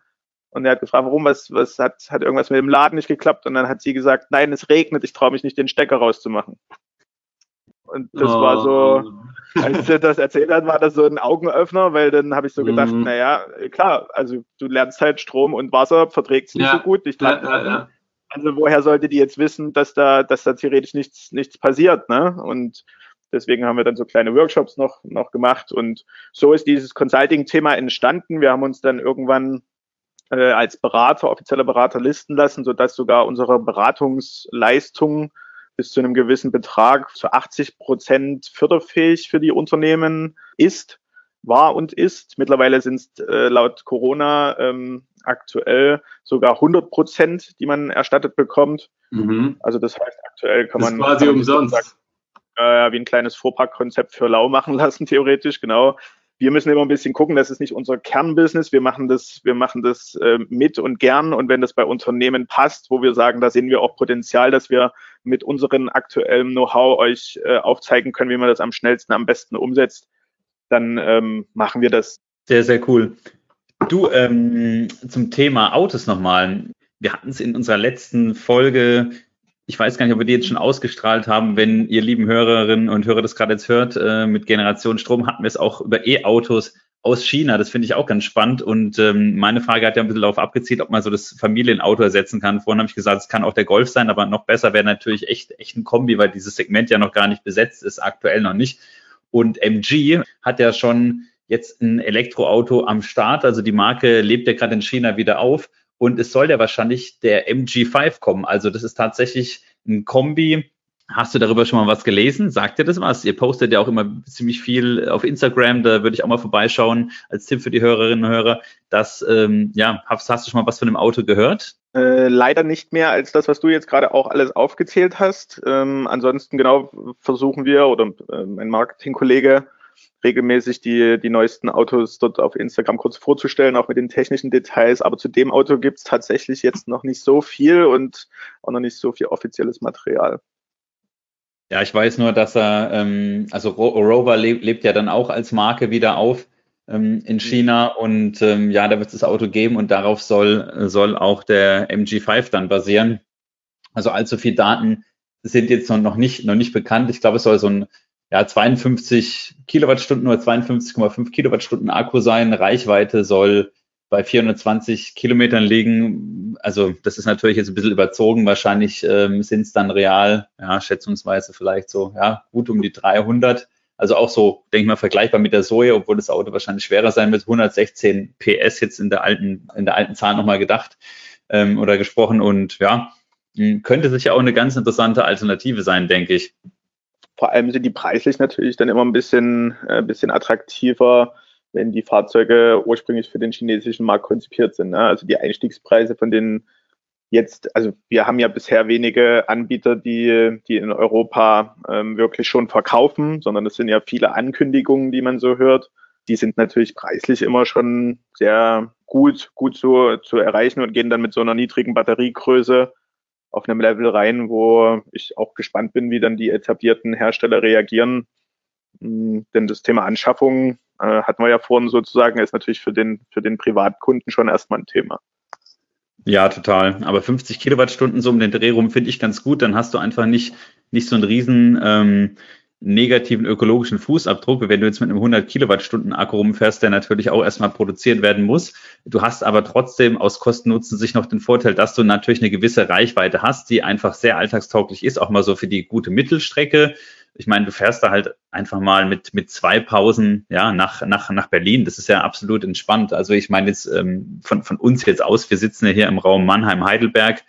Und er hat gefragt, warum, was, was hat, hat irgendwas mit dem Laden nicht geklappt? Und dann hat sie gesagt, nein, es regnet, ich traue mich nicht, den Stecker rauszumachen. Und das oh. war so, oh. als er das erzählt hat, war das so ein Augenöffner, weil dann habe ich so gedacht, mm. naja, klar, also du lernst halt Strom und Wasser, verträgst nicht ja. so gut. Ich ja, ja, ja. Also woher sollte die jetzt wissen, dass da, dass da theoretisch nichts, nichts passiert, ne? Und deswegen haben wir dann so kleine Workshops noch, noch gemacht. Und so ist dieses Consulting-Thema entstanden. Wir haben uns dann irgendwann äh, als Berater, offizieller Berater listen lassen, sodass sogar unsere Beratungsleistung bis zu einem gewissen Betrag zu 80 Prozent förderfähig für die Unternehmen ist, war und ist. Mittlerweile sind es äh, laut Corona ähm, aktuell sogar 100 Prozent, die man erstattet bekommt. Mhm. Also das heißt, aktuell kann das man quasi umsonst. Sagen, äh, wie ein kleines Vorpackkonzept für lau machen lassen, theoretisch, genau wir müssen immer ein bisschen gucken, das ist nicht unser Kernbusiness. Wir machen das, wir machen das äh, mit und gern. Und wenn das bei Unternehmen passt, wo wir sagen, da sehen wir auch Potenzial, dass wir mit unserem aktuellen Know-how euch äh, aufzeigen können, wie man das am schnellsten, am besten umsetzt, dann ähm, machen wir das. Sehr, sehr cool. Du, ähm, zum Thema Autos nochmal. Wir hatten es in unserer letzten Folge ich weiß gar nicht, ob wir die jetzt schon ausgestrahlt haben, wenn ihr lieben Hörerinnen und Hörer das gerade jetzt hört, äh, mit Generation Strom hatten wir es auch über E-Autos aus China. Das finde ich auch ganz spannend. Und ähm, meine Frage hat ja ein bisschen darauf abgezielt, ob man so das Familienauto ersetzen kann. Vorhin habe ich gesagt, es kann auch der Golf sein, aber noch besser wäre natürlich echt, echt ein Kombi, weil dieses Segment ja noch gar nicht besetzt ist, aktuell noch nicht. Und MG hat ja schon jetzt ein Elektroauto am Start. Also die Marke lebt ja gerade in China wieder auf. Und es soll ja wahrscheinlich der MG5 kommen. Also das ist tatsächlich ein Kombi. Hast du darüber schon mal was gelesen? Sagt dir das was? Ihr postet ja auch immer ziemlich viel auf Instagram, da würde ich auch mal vorbeischauen als Tipp für die Hörerinnen und Hörer. Das, ähm, ja, hast, hast, du schon mal was von dem Auto gehört? Äh, leider nicht mehr als das, was du jetzt gerade auch alles aufgezählt hast. Ähm, ansonsten genau versuchen wir oder äh, mein Marketingkollege regelmäßig die, die neuesten Autos dort auf Instagram kurz vorzustellen, auch mit den technischen Details. Aber zu dem Auto gibt es tatsächlich jetzt noch nicht so viel und auch noch nicht so viel offizielles Material. Ja, ich weiß nur, dass er, ähm, also Rover lebt, lebt ja dann auch als Marke wieder auf ähm, in China und ähm, ja, da wird es das Auto geben und darauf soll, soll auch der MG5 dann basieren. Also allzu viel Daten sind jetzt noch nicht, noch nicht bekannt. Ich glaube, es soll so ein ja, 52 Kilowattstunden oder 52,5 Kilowattstunden Akku sein. Reichweite soll bei 420 Kilometern liegen. Also das ist natürlich jetzt ein bisschen überzogen. Wahrscheinlich ähm, sind es dann real, ja, schätzungsweise vielleicht so, ja, gut um die 300. Also auch so, denke ich mal, vergleichbar mit der Zoe, obwohl das Auto wahrscheinlich schwerer sein wird. 116 PS jetzt in der alten, in der alten Zahl nochmal gedacht ähm, oder gesprochen. Und ja, könnte sicher auch eine ganz interessante Alternative sein, denke ich. Vor allem sind die preislich natürlich dann immer ein bisschen, äh, bisschen attraktiver, wenn die Fahrzeuge ursprünglich für den chinesischen Markt konzipiert sind. Ne? Also die Einstiegspreise von den jetzt, also wir haben ja bisher wenige Anbieter, die, die in Europa ähm, wirklich schon verkaufen, sondern es sind ja viele Ankündigungen, die man so hört. Die sind natürlich preislich immer schon sehr gut, gut zu, zu erreichen und gehen dann mit so einer niedrigen Batteriegröße auf einem Level rein, wo ich auch gespannt bin, wie dann die etablierten Hersteller reagieren. Hm, denn das Thema Anschaffung äh, hatten wir ja vorhin sozusagen, ist natürlich für den, für den Privatkunden schon erstmal ein Thema. Ja, total. Aber 50 Kilowattstunden so um den Dreh rum finde ich ganz gut. Dann hast du einfach nicht, nicht so einen riesen ähm, negativen ökologischen Fußabdruck, wenn du jetzt mit einem 100 Kilowattstunden Akku rumfährst, der natürlich auch erstmal produziert werden muss. Du hast aber trotzdem aus Kosten-Nutzen sich noch den Vorteil, dass du natürlich eine gewisse Reichweite hast, die einfach sehr alltagstauglich ist, auch mal so für die gute Mittelstrecke. Ich meine, du fährst da halt einfach mal mit, mit zwei Pausen ja, nach, nach, nach Berlin. Das ist ja absolut entspannt. Also ich meine jetzt ähm, von, von uns jetzt aus, wir sitzen ja hier im Raum Mannheim-Heidelberg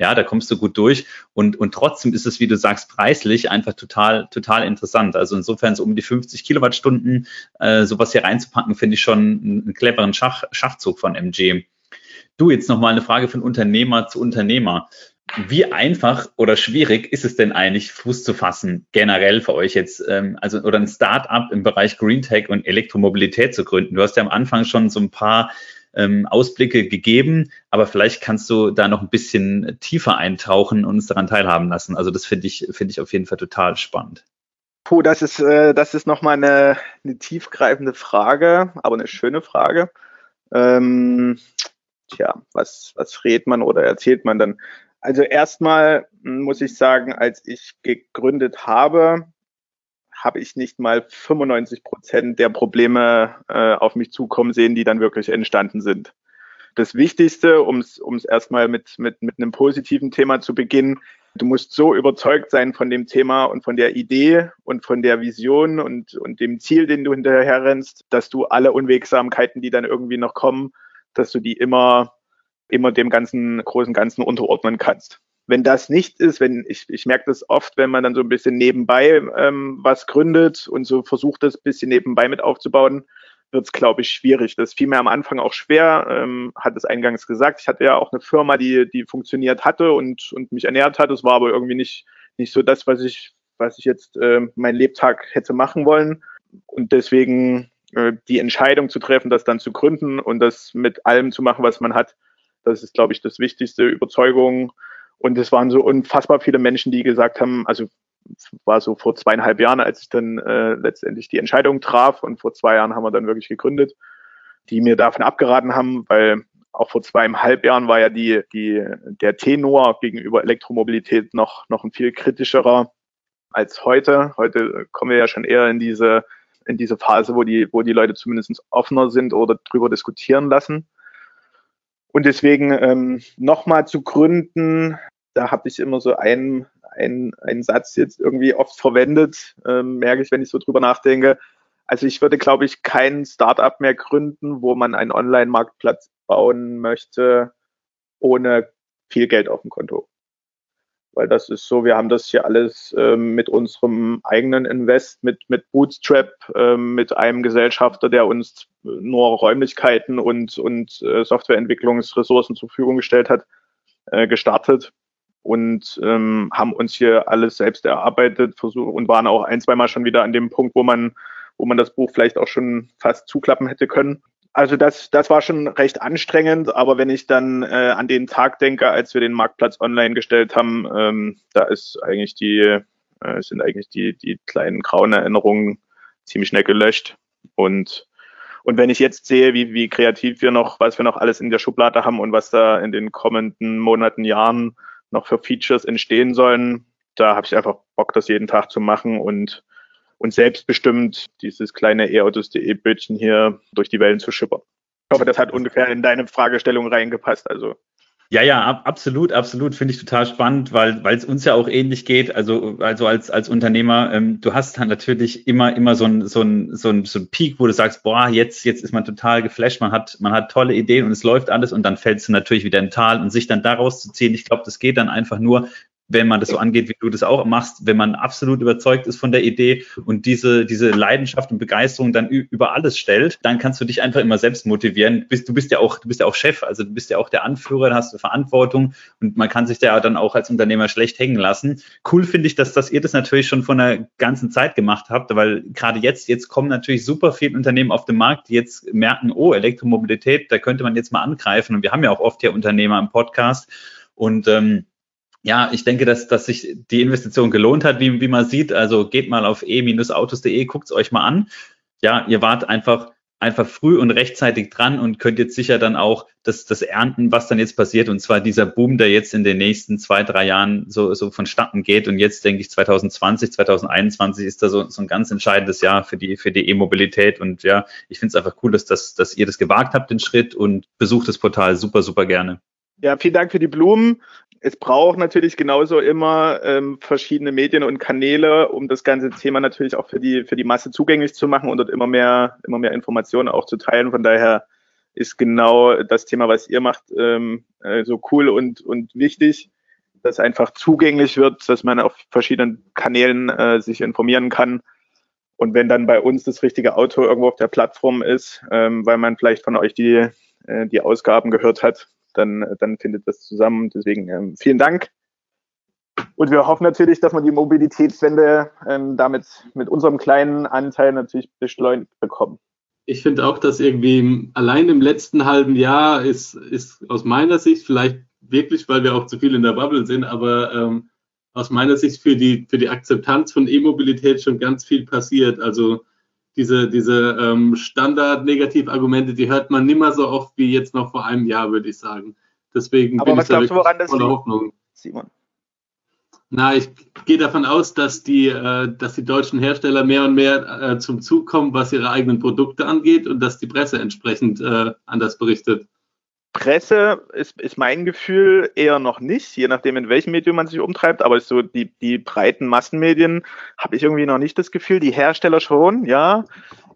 ja, da kommst du gut durch. Und, und trotzdem ist es, wie du sagst, preislich einfach total, total interessant. Also insofern so um die 50 Kilowattstunden äh, sowas hier reinzupacken, finde ich schon einen cleveren Schach, Schachzug von MG. Du, jetzt nochmal eine Frage von Unternehmer zu Unternehmer. Wie einfach oder schwierig ist es denn eigentlich, Fuß zu fassen, generell für euch jetzt, ähm, also oder ein Start-up im Bereich Green Tech und Elektromobilität zu gründen? Du hast ja am Anfang schon so ein paar ähm, Ausblicke gegeben, aber vielleicht kannst du da noch ein bisschen tiefer eintauchen und uns daran teilhaben lassen. Also das finde ich, finde ich auf jeden Fall total spannend. Puh, das ist, äh, das ist nochmal eine, eine tiefgreifende Frage, aber eine schöne Frage. Ähm, tja, was, was redet man oder erzählt man dann? Also erstmal muss ich sagen, als ich gegründet habe, habe ich nicht mal 95 Prozent der Probleme äh, auf mich zukommen sehen, die dann wirklich entstanden sind. Das Wichtigste, um es erstmal mit, mit, mit einem positiven Thema zu beginnen, du musst so überzeugt sein von dem Thema und von der Idee und von der Vision und, und dem Ziel, den du hinterher rennst, dass du alle Unwegsamkeiten, die dann irgendwie noch kommen, dass du die immer, immer dem ganzen großen Ganzen unterordnen kannst wenn das nicht ist, wenn ich, ich merke das oft, wenn man dann so ein bisschen nebenbei ähm, was gründet und so versucht, das ein bisschen nebenbei mit aufzubauen, wird es, glaube ich, schwierig. Das fiel mir am Anfang auch schwer, ähm, hat es eingangs gesagt. Ich hatte ja auch eine Firma, die, die funktioniert hatte und, und mich ernährt hat. Es war aber irgendwie nicht, nicht so das, was ich, was ich jetzt äh, meinen Lebtag hätte machen wollen. Und deswegen äh, die Entscheidung zu treffen, das dann zu gründen und das mit allem zu machen, was man hat, das ist, glaube ich, das Wichtigste. Überzeugung, und es waren so unfassbar viele Menschen, die gesagt haben, also war so vor zweieinhalb Jahren, als ich dann äh, letztendlich die Entscheidung traf und vor zwei Jahren haben wir dann wirklich gegründet, die mir davon abgeraten haben, weil auch vor zweieinhalb Jahren war ja die, die, der Tenor gegenüber Elektromobilität noch, noch ein viel kritischerer als heute. Heute kommen wir ja schon eher in diese, in diese Phase, wo die, wo die Leute zumindest offener sind oder drüber diskutieren lassen. Und deswegen ähm, nochmal zu gründen, da habe ich immer so einen, einen, einen Satz jetzt irgendwie oft verwendet, ähm, merke ich, wenn ich so drüber nachdenke. Also ich würde, glaube ich, kein Startup mehr gründen, wo man einen Online-Marktplatz bauen möchte, ohne viel Geld auf dem Konto. Weil das ist so, wir haben das hier alles ähm, mit unserem eigenen Invest, mit, mit Bootstrap, ähm, mit einem Gesellschafter, der uns nur Räumlichkeiten und, und äh, Softwareentwicklungsressourcen zur Verfügung gestellt hat, äh, gestartet und ähm, haben uns hier alles selbst erarbeitet versucht und waren auch ein, zweimal schon wieder an dem Punkt, wo man, wo man das Buch vielleicht auch schon fast zuklappen hätte können. Also das, das war schon recht anstrengend, aber wenn ich dann äh, an den Tag denke, als wir den Marktplatz online gestellt haben, ähm, da ist eigentlich die, äh, sind eigentlich die, die kleinen grauen Erinnerungen ziemlich schnell gelöscht. Und, und wenn ich jetzt sehe, wie, wie kreativ wir noch, was wir noch alles in der Schublade haben und was da in den kommenden Monaten, Jahren noch für Features entstehen sollen. Da habe ich einfach Bock, das jeden Tag zu machen und, und selbstbestimmt dieses kleine e-autos.de Bildchen hier durch die Wellen zu schippern. Ich hoffe, das hat ungefähr in deine Fragestellung reingepasst. Also Ja, ja, ab, absolut, absolut. Finde ich total spannend, weil weil es uns ja auch ähnlich geht. Also also als als Unternehmer, ähm, du hast dann natürlich immer immer so ein so ein so ein so ein Peak, wo du sagst, boah, jetzt jetzt ist man total geflasht, man hat man hat tolle Ideen und es läuft alles und dann fällst du natürlich wieder in Tal und sich dann daraus zu ziehen. Ich glaube, das geht dann einfach nur, wenn man das so angeht, wie du das auch machst, wenn man absolut überzeugt ist von der Idee und diese, diese Leidenschaft und Begeisterung dann über alles stellt, dann kannst du dich einfach immer selbst motivieren. Du bist, du bist ja auch, du bist ja auch Chef, also du bist ja auch der Anführer, da hast du Verantwortung und man kann sich da dann auch als Unternehmer schlecht hängen lassen. Cool finde ich, dass, dass ihr das natürlich schon von der ganzen Zeit gemacht habt, weil gerade jetzt, jetzt kommen natürlich super viele Unternehmen auf den Markt, die jetzt merken, oh, Elektromobilität, da könnte man jetzt mal angreifen und wir haben ja auch oft hier Unternehmer im Podcast und ähm, ja, ich denke, dass, dass sich die Investition gelohnt hat, wie, wie man sieht. Also geht mal auf e-autos.de, guckt es euch mal an. Ja, ihr wart einfach, einfach früh und rechtzeitig dran und könnt jetzt sicher dann auch das, das ernten, was dann jetzt passiert. Und zwar dieser Boom, der jetzt in den nächsten zwei, drei Jahren so, so vonstatten geht. Und jetzt denke ich 2020, 2021 ist da so, so ein ganz entscheidendes Jahr für die, für die E-Mobilität. Und ja, ich finde es einfach cool, dass, dass, dass ihr das gewagt habt, den Schritt und besucht das Portal super, super gerne. Ja, vielen Dank für die Blumen es braucht natürlich genauso immer ähm, verschiedene Medien und Kanäle, um das ganze Thema natürlich auch für die, für die Masse zugänglich zu machen und dort immer mehr, immer mehr Informationen auch zu teilen. Von daher ist genau das Thema, was ihr macht, ähm, äh, so cool und, und wichtig, dass einfach zugänglich wird, dass man auf verschiedenen Kanälen äh, sich informieren kann. Und wenn dann bei uns das richtige Auto irgendwo auf der Plattform ist, ähm, weil man vielleicht von euch die, äh, die Ausgaben gehört hat, dann, dann findet das zusammen. Deswegen ähm, vielen Dank. Und wir hoffen natürlich, dass wir die Mobilitätswende ähm, damit mit unserem kleinen Anteil natürlich beschleunigt bekommen. Ich finde auch, dass irgendwie allein im letzten halben Jahr ist, ist aus meiner Sicht vielleicht wirklich, weil wir auch zu viel in der Bubble sind, aber ähm, aus meiner Sicht für die, für die Akzeptanz von E-Mobilität schon ganz viel passiert. Also diese, diese ähm, Standard-Negativargumente, die hört man nimmer so oft wie jetzt noch vor einem Jahr, würde ich sagen. Deswegen Aber bin was ich da glaubst du, woran das liegt, Hoffnung. Simon? Na, ich gehe davon aus, dass die, äh, dass die deutschen Hersteller mehr und mehr äh, zum Zug kommen, was ihre eigenen Produkte angeht und dass die Presse entsprechend äh, anders berichtet. Presse ist, ist mein Gefühl eher noch nicht, je nachdem, in welchem Medium man sich umtreibt, aber so die, die breiten Massenmedien habe ich irgendwie noch nicht das Gefühl, die Hersteller schon, ja.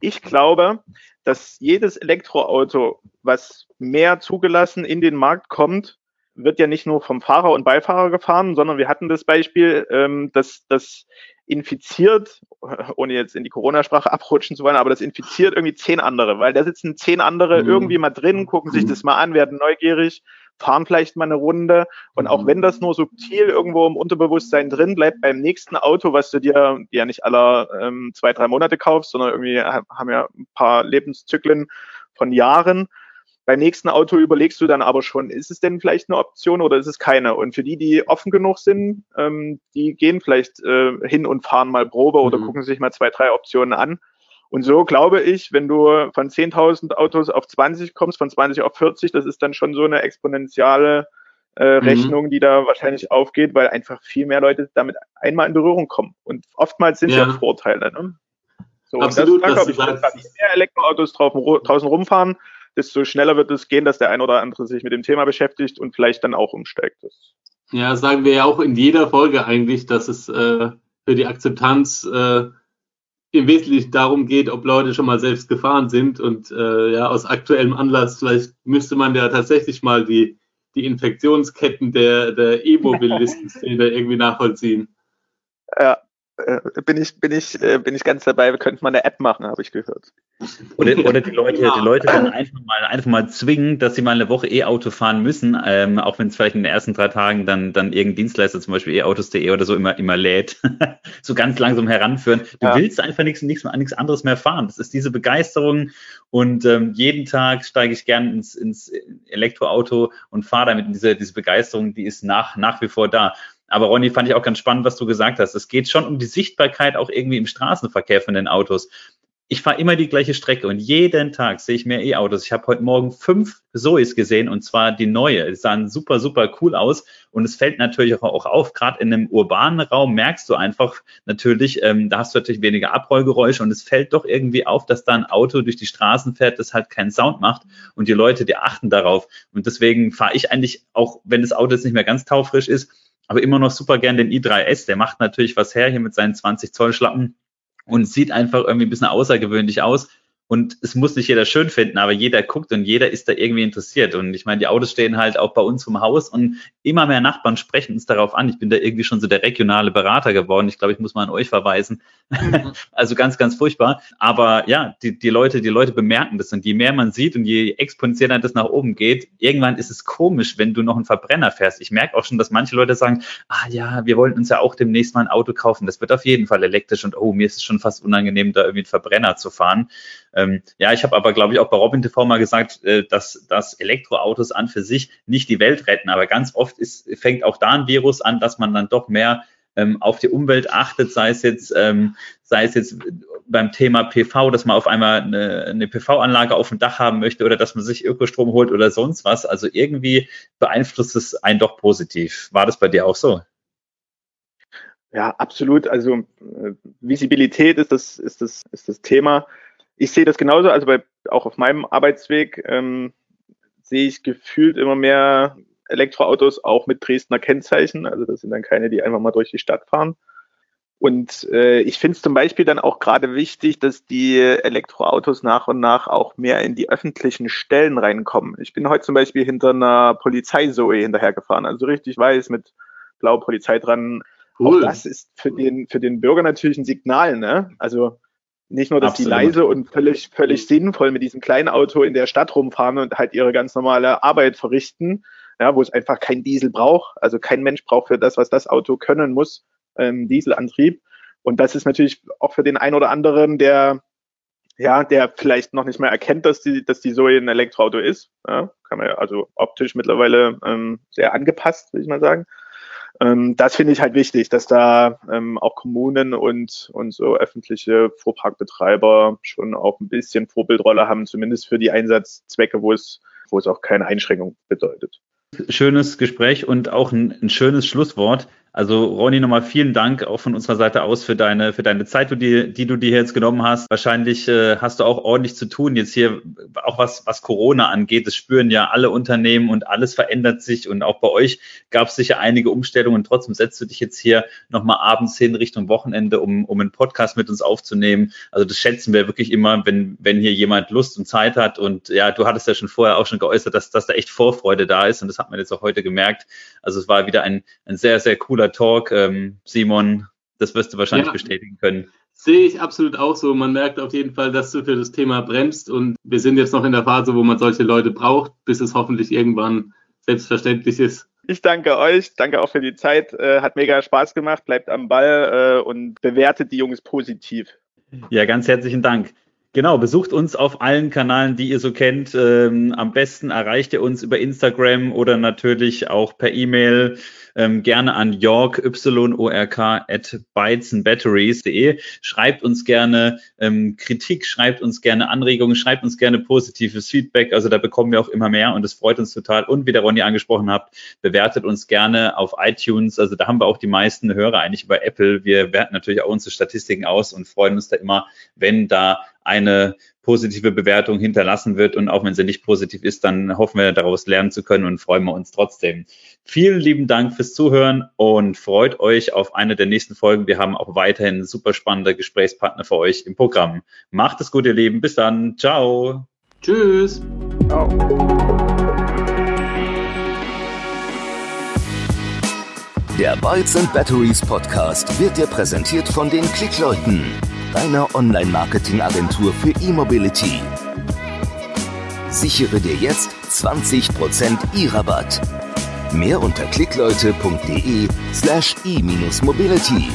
Ich glaube, dass jedes Elektroauto, was mehr zugelassen in den Markt kommt, wird ja nicht nur vom Fahrer und Beifahrer gefahren, sondern wir hatten das Beispiel, ähm, dass das infiziert, ohne jetzt in die Corona-Sprache abrutschen zu wollen, aber das infiziert irgendwie zehn andere, weil da sitzen zehn andere mhm. irgendwie mal drin, gucken sich mhm. das mal an, werden neugierig, fahren vielleicht mal eine Runde und auch wenn das nur subtil irgendwo im Unterbewusstsein drin bleibt, beim nächsten Auto, was du dir ja nicht aller ähm, zwei, drei Monate kaufst, sondern irgendwie haben ja ein paar Lebenszyklen von Jahren, beim nächsten Auto überlegst du dann aber schon, ist es denn vielleicht eine Option oder ist es keine? Und für die, die offen genug sind, ähm, die gehen vielleicht äh, hin und fahren mal Probe oder mhm. gucken sich mal zwei, drei Optionen an. Und so glaube ich, wenn du von 10.000 Autos auf 20 kommst, von 20 auf 40, das ist dann schon so eine exponentielle äh, mhm. Rechnung, die da wahrscheinlich aufgeht, weil einfach viel mehr Leute damit einmal in Berührung kommen. Und oftmals sind ja, ja Vorteile. Ne? So, Absolut, und das, das, das, ich, wenn mehr Elektroautos draußen rumfahren, desto schneller wird es gehen, dass der ein oder andere sich mit dem Thema beschäftigt und vielleicht dann auch umsteigt. Ja, sagen wir ja auch in jeder Folge eigentlich, dass es äh, für die Akzeptanz äh, im Wesentlichen darum geht, ob Leute schon mal selbst gefahren sind und äh, ja, aus aktuellem Anlass, vielleicht müsste man ja tatsächlich mal die, die Infektionsketten der, der E-Mobilisten-Szene irgendwie nachvollziehen. Ja, bin ich, bin ich, äh, bin ich ganz dabei. Wir könnten mal eine App machen, habe ich gehört. Oder, oder die Leute, die Leute dann einfach mal, einfach mal zwingen, dass sie mal eine Woche E-Auto fahren müssen, ähm, auch wenn es vielleicht in den ersten drei Tagen dann, dann irgendein Dienstleister, zum Beispiel e-autos.de oder so immer, immer lädt, so ganz langsam heranführen. Du ja. willst einfach nichts, nichts, nichts anderes mehr fahren. Das ist diese Begeisterung und ähm, jeden Tag steige ich gern ins, ins Elektroauto und fahre damit. Diese, diese Begeisterung, die ist nach, nach wie vor da. Aber Ronny, fand ich auch ganz spannend, was du gesagt hast. Es geht schon um die Sichtbarkeit auch irgendwie im Straßenverkehr von den Autos. ich fahre immer die gleiche Strecke und jeden Tag sehe ich mehr E-Autos. Ich habe heute Morgen fünf Zoes gesehen und zwar die neue. Die sahen super, super cool aus und es fällt natürlich auch auf, gerade in einem urbanen Raum merkst du einfach natürlich, ähm, da hast du natürlich weniger Abrollgeräusche und es fällt doch irgendwie auf, dass da ein Auto durch die Straßen fährt, das halt keinen Sound macht und die Leute, die achten darauf. Und deswegen fahre ich eigentlich, auch wenn das Auto jetzt nicht mehr ganz taufrisch ist, aber immer noch super gern den i3S. Der macht natürlich was her hier mit seinen 20 Zoll Schlappen und sieht einfach irgendwie ein bisschen außergewöhnlich aus. Und es muss nicht jeder schön finden, aber jeder guckt und jeder ist da irgendwie interessiert. Und ich meine, die Autos stehen halt auch bei uns vom Haus und immer mehr Nachbarn sprechen uns darauf an. Ich bin da irgendwie schon so der regionale Berater geworden. Ich glaube, ich muss mal an euch verweisen. Mhm. also ganz, ganz furchtbar. Aber ja, die, die Leute, die Leute bemerken das. Und je mehr man sieht und je exponentieller das nach oben geht, irgendwann ist es komisch, wenn du noch einen Verbrenner fährst. Ich merke auch schon, dass manche Leute sagen, ah ja, wir wollen uns ja auch demnächst mal ein Auto kaufen. Das wird auf jeden Fall elektrisch und oh, mir ist es schon fast unangenehm, da irgendwie einen Verbrenner zu fahren. Ähm, ja, ich habe aber, glaube ich, auch bei Robin TV mal gesagt, äh, dass, dass Elektroautos an für sich nicht die Welt retten. Aber ganz oft ist, fängt auch da ein Virus an, dass man dann doch mehr ähm, auf die Umwelt achtet, sei es jetzt, ähm, sei es jetzt beim Thema PV, dass man auf einmal eine, eine PV-Anlage auf dem Dach haben möchte oder dass man sich Ökostrom holt oder sonst was. Also irgendwie beeinflusst es einen doch positiv. War das bei dir auch so? Ja, absolut. Also äh, Visibilität ist das, ist das, ist das Thema ich sehe das genauso, also bei, auch auf meinem Arbeitsweg ähm, sehe ich gefühlt immer mehr Elektroautos auch mit Dresdner Kennzeichen. Also das sind dann keine, die einfach mal durch die Stadt fahren. Und äh, ich finde es zum Beispiel dann auch gerade wichtig, dass die Elektroautos nach und nach auch mehr in die öffentlichen Stellen reinkommen. Ich bin heute zum Beispiel hinter einer Polizeisoe hinterhergefahren, also richtig weiß mit blauer Polizei dran. Cool. Auch das ist für den, für den Bürger natürlich ein Signal, ne? Also nicht nur, dass Absolut. die leise und völlig, völlig mhm. sinnvoll mit diesem kleinen Auto in der Stadt rumfahren und halt ihre ganz normale Arbeit verrichten, ja, wo es einfach kein Diesel braucht. Also kein Mensch braucht für das, was das Auto können muss, ähm, Dieselantrieb. Und das ist natürlich auch für den einen oder anderen, der ja, der vielleicht noch nicht mehr erkennt, dass die, dass die Zoe ein Elektroauto ist. Ja, kann man ja also optisch mittlerweile ähm, sehr angepasst, würde ich mal sagen. Ähm, das finde ich halt wichtig, dass da ähm, auch Kommunen und, und so öffentliche Fuhrparkbetreiber schon auch ein bisschen Vorbildrolle haben, zumindest für die Einsatzzwecke, wo es, wo es auch keine Einschränkung bedeutet. Schönes Gespräch und auch ein, ein schönes Schlusswort. Also Ronny, nochmal vielen Dank auch von unserer Seite aus für deine, für deine Zeit, die, die du dir jetzt genommen hast. Wahrscheinlich äh, hast du auch ordentlich zu tun jetzt hier, auch was, was Corona angeht. Das spüren ja alle Unternehmen und alles verändert sich. Und auch bei euch gab es sicher einige Umstellungen. Trotzdem setzt du dich jetzt hier nochmal abends hin Richtung Wochenende, um, um einen Podcast mit uns aufzunehmen. Also das schätzen wir wirklich immer, wenn, wenn hier jemand Lust und Zeit hat. Und ja, du hattest ja schon vorher auch schon geäußert, dass, dass da echt Vorfreude da ist. Und das hat man jetzt auch heute gemerkt. Also es war wieder ein, ein sehr, sehr cooler cooler Talk. Ähm, Simon, das wirst du wahrscheinlich ja, bestätigen können. Sehe ich absolut auch so. Man merkt auf jeden Fall, dass du für das Thema bremst und wir sind jetzt noch in der Phase, wo man solche Leute braucht, bis es hoffentlich irgendwann selbstverständlich ist. Ich danke euch, danke auch für die Zeit. Äh, hat mega Spaß gemacht, bleibt am Ball äh, und bewertet die Jungs positiv. Ja, ganz herzlichen Dank. Genau, besucht uns auf allen Kanälen, die ihr so kennt. Ähm, am besten erreicht ihr uns über Instagram oder natürlich auch per E-Mail ähm, gerne an york. Schreibt uns gerne ähm, Kritik, schreibt uns gerne Anregungen, schreibt uns gerne positives Feedback. Also da bekommen wir auch immer mehr und es freut uns total. Und wie der Ronny angesprochen habt, bewertet uns gerne auf iTunes. Also da haben wir auch die meisten Hörer eigentlich über Apple. Wir werten natürlich auch unsere Statistiken aus und freuen uns da immer, wenn da eine positive Bewertung hinterlassen wird. Und auch wenn sie nicht positiv ist, dann hoffen wir daraus lernen zu können und freuen wir uns trotzdem. Vielen lieben Dank fürs Zuhören und freut euch auf eine der nächsten Folgen. Wir haben auch weiterhin super spannende Gesprächspartner für euch im Programm. Macht es gut, ihr Lieben. Bis dann. Ciao. Tschüss. Ciao. Der Bytes and Batteries Podcast wird dir präsentiert von den Klickleuten deiner Online-Marketing-Agentur für E-Mobility. Sichere dir jetzt 20% E-Rabatt. Mehr unter klickleute.de slash e-mobility.